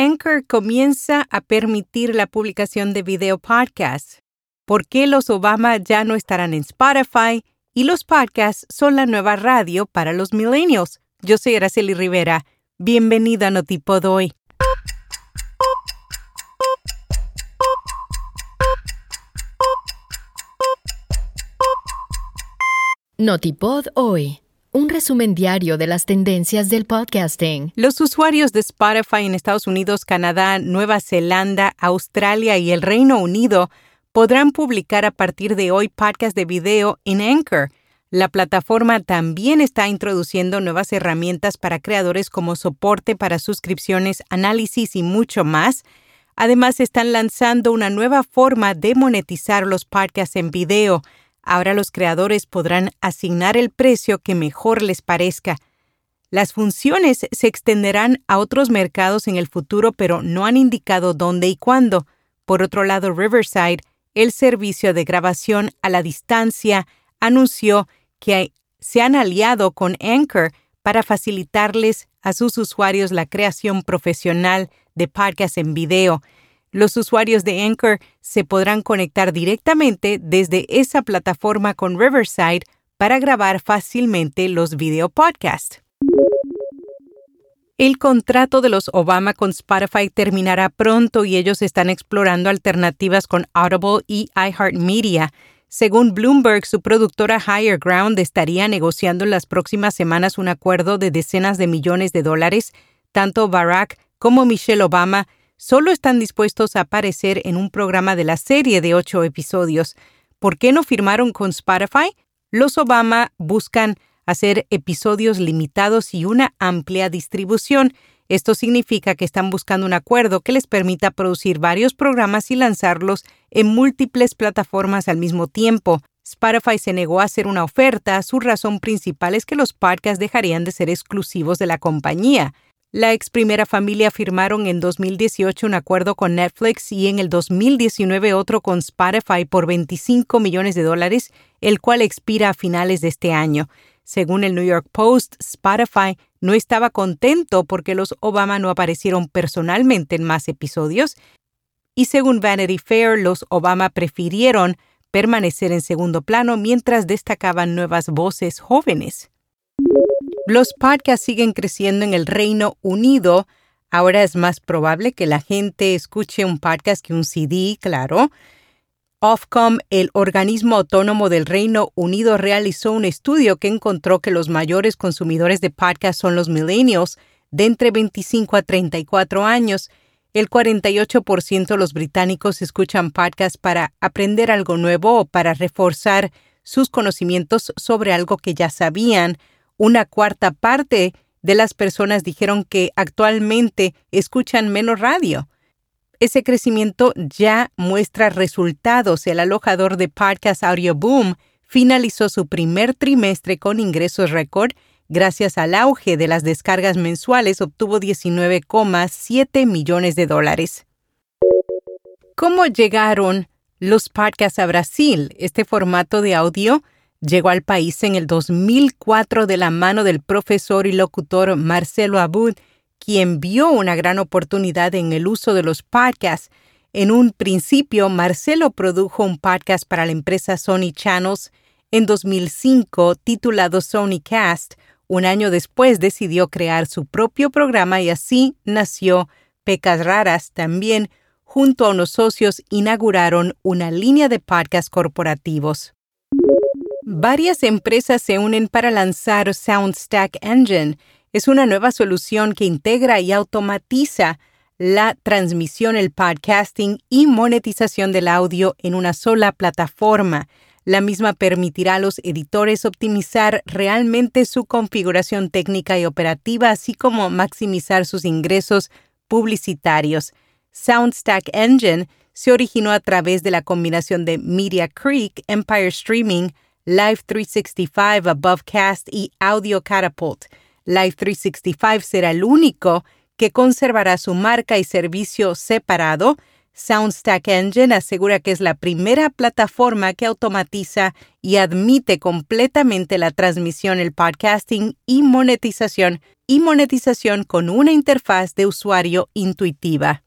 Anchor comienza a permitir la publicación de video podcasts. ¿Por qué los Obama ya no estarán en Spotify? Y los podcasts son la nueva radio para los millennials. Yo soy Araceli Rivera. Bienvenida a Notipod hoy. Notipod hoy. Un resumen diario de las tendencias del podcasting. Los usuarios de Spotify en Estados Unidos, Canadá, Nueva Zelanda, Australia y el Reino Unido podrán publicar a partir de hoy podcasts de video en Anchor. La plataforma también está introduciendo nuevas herramientas para creadores como soporte para suscripciones, análisis y mucho más. Además, están lanzando una nueva forma de monetizar los podcasts en video. Ahora los creadores podrán asignar el precio que mejor les parezca. Las funciones se extenderán a otros mercados en el futuro, pero no han indicado dónde y cuándo. Por otro lado, Riverside, el servicio de grabación a la distancia, anunció que se han aliado con Anchor para facilitarles a sus usuarios la creación profesional de podcasts en video. Los usuarios de Anchor se podrán conectar directamente desde esa plataforma con Riverside para grabar fácilmente los video podcasts. El contrato de los Obama con Spotify terminará pronto y ellos están explorando alternativas con Audible y iHeartMedia. Según Bloomberg, su productora Higher Ground estaría negociando en las próximas semanas un acuerdo de decenas de millones de dólares. Tanto Barack como Michelle Obama solo están dispuestos a aparecer en un programa de la serie de ocho episodios. ¿Por qué no firmaron con Spotify? Los Obama buscan hacer episodios limitados y una amplia distribución. Esto significa que están buscando un acuerdo que les permita producir varios programas y lanzarlos en múltiples plataformas al mismo tiempo. Spotify se negó a hacer una oferta. Su razón principal es que los podcasts dejarían de ser exclusivos de la compañía. La ex primera familia firmaron en 2018 un acuerdo con Netflix y en el 2019 otro con Spotify por 25 millones de dólares, el cual expira a finales de este año. Según el New York Post, Spotify no estaba contento porque los Obama no aparecieron personalmente en más episodios. Y según Vanity Fair, los Obama prefirieron permanecer en segundo plano mientras destacaban nuevas voces jóvenes. Los podcasts siguen creciendo en el Reino Unido. Ahora es más probable que la gente escuche un podcast que un CD, claro. Ofcom, el organismo autónomo del Reino Unido, realizó un estudio que encontró que los mayores consumidores de podcasts son los millennials de entre 25 a 34 años. El 48% de los británicos escuchan podcasts para aprender algo nuevo o para reforzar sus conocimientos sobre algo que ya sabían. Una cuarta parte de las personas dijeron que actualmente escuchan menos radio. Ese crecimiento ya muestra resultados. El alojador de podcast Audio Boom finalizó su primer trimestre con ingresos récord. Gracias al auge de las descargas mensuales, obtuvo 19,7 millones de dólares. ¿Cómo llegaron los podcasts a Brasil? Este formato de audio Llegó al país en el 2004 de la mano del profesor y locutor Marcelo Abud, quien vio una gran oportunidad en el uso de los podcasts. En un principio, Marcelo produjo un podcast para la empresa Sony Channels. En 2005, titulado Sony Cast, un año después decidió crear su propio programa y así nació Pecas Raras. También, junto a unos socios, inauguraron una línea de podcasts corporativos. Varias empresas se unen para lanzar SoundStack Engine. Es una nueva solución que integra y automatiza la transmisión, el podcasting y monetización del audio en una sola plataforma. La misma permitirá a los editores optimizar realmente su configuración técnica y operativa, así como maximizar sus ingresos publicitarios. Soundstack Engine se originó a través de la combinación de Media Creek, Empire Streaming, Live 365, Abovecast y Audio Catapult. Live 365 será el único que conservará su marca y servicio separado. Soundstack Engine asegura que es la primera plataforma que automatiza y admite completamente la transmisión, el podcasting y monetización, y monetización con una interfaz de usuario intuitiva.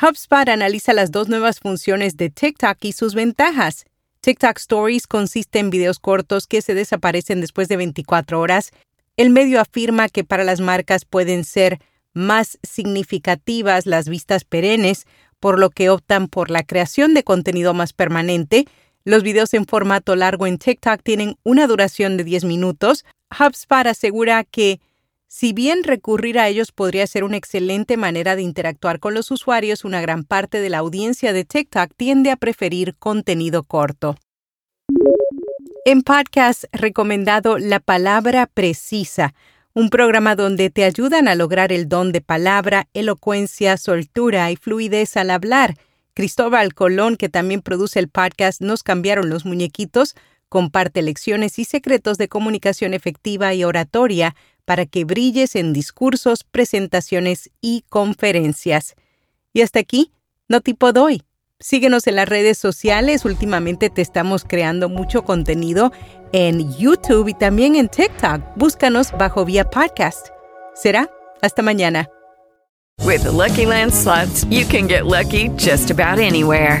HubSpot analiza las dos nuevas funciones de TikTok y sus ventajas. TikTok Stories consiste en videos cortos que se desaparecen después de 24 horas. El medio afirma que para las marcas pueden ser más significativas las vistas perennes, por lo que optan por la creación de contenido más permanente. Los videos en formato largo en TikTok tienen una duración de 10 minutos. HubSpot asegura que si bien recurrir a ellos podría ser una excelente manera de interactuar con los usuarios, una gran parte de la audiencia de TikTok tiende a preferir contenido corto. En podcast recomendado La Palabra Precisa, un programa donde te ayudan a lograr el don de palabra, elocuencia, soltura y fluidez al hablar. Cristóbal Colón, que también produce el podcast Nos cambiaron los muñequitos, comparte lecciones y secretos de comunicación efectiva y oratoria para que brilles en discursos, presentaciones y conferencias. Y hasta aquí, no tipo doy. Síguenos en las redes sociales. Últimamente te estamos creando mucho contenido en YouTube y también en TikTok. Búscanos bajo Vía Podcast. Será hasta mañana. Lucky you can get lucky just about anywhere.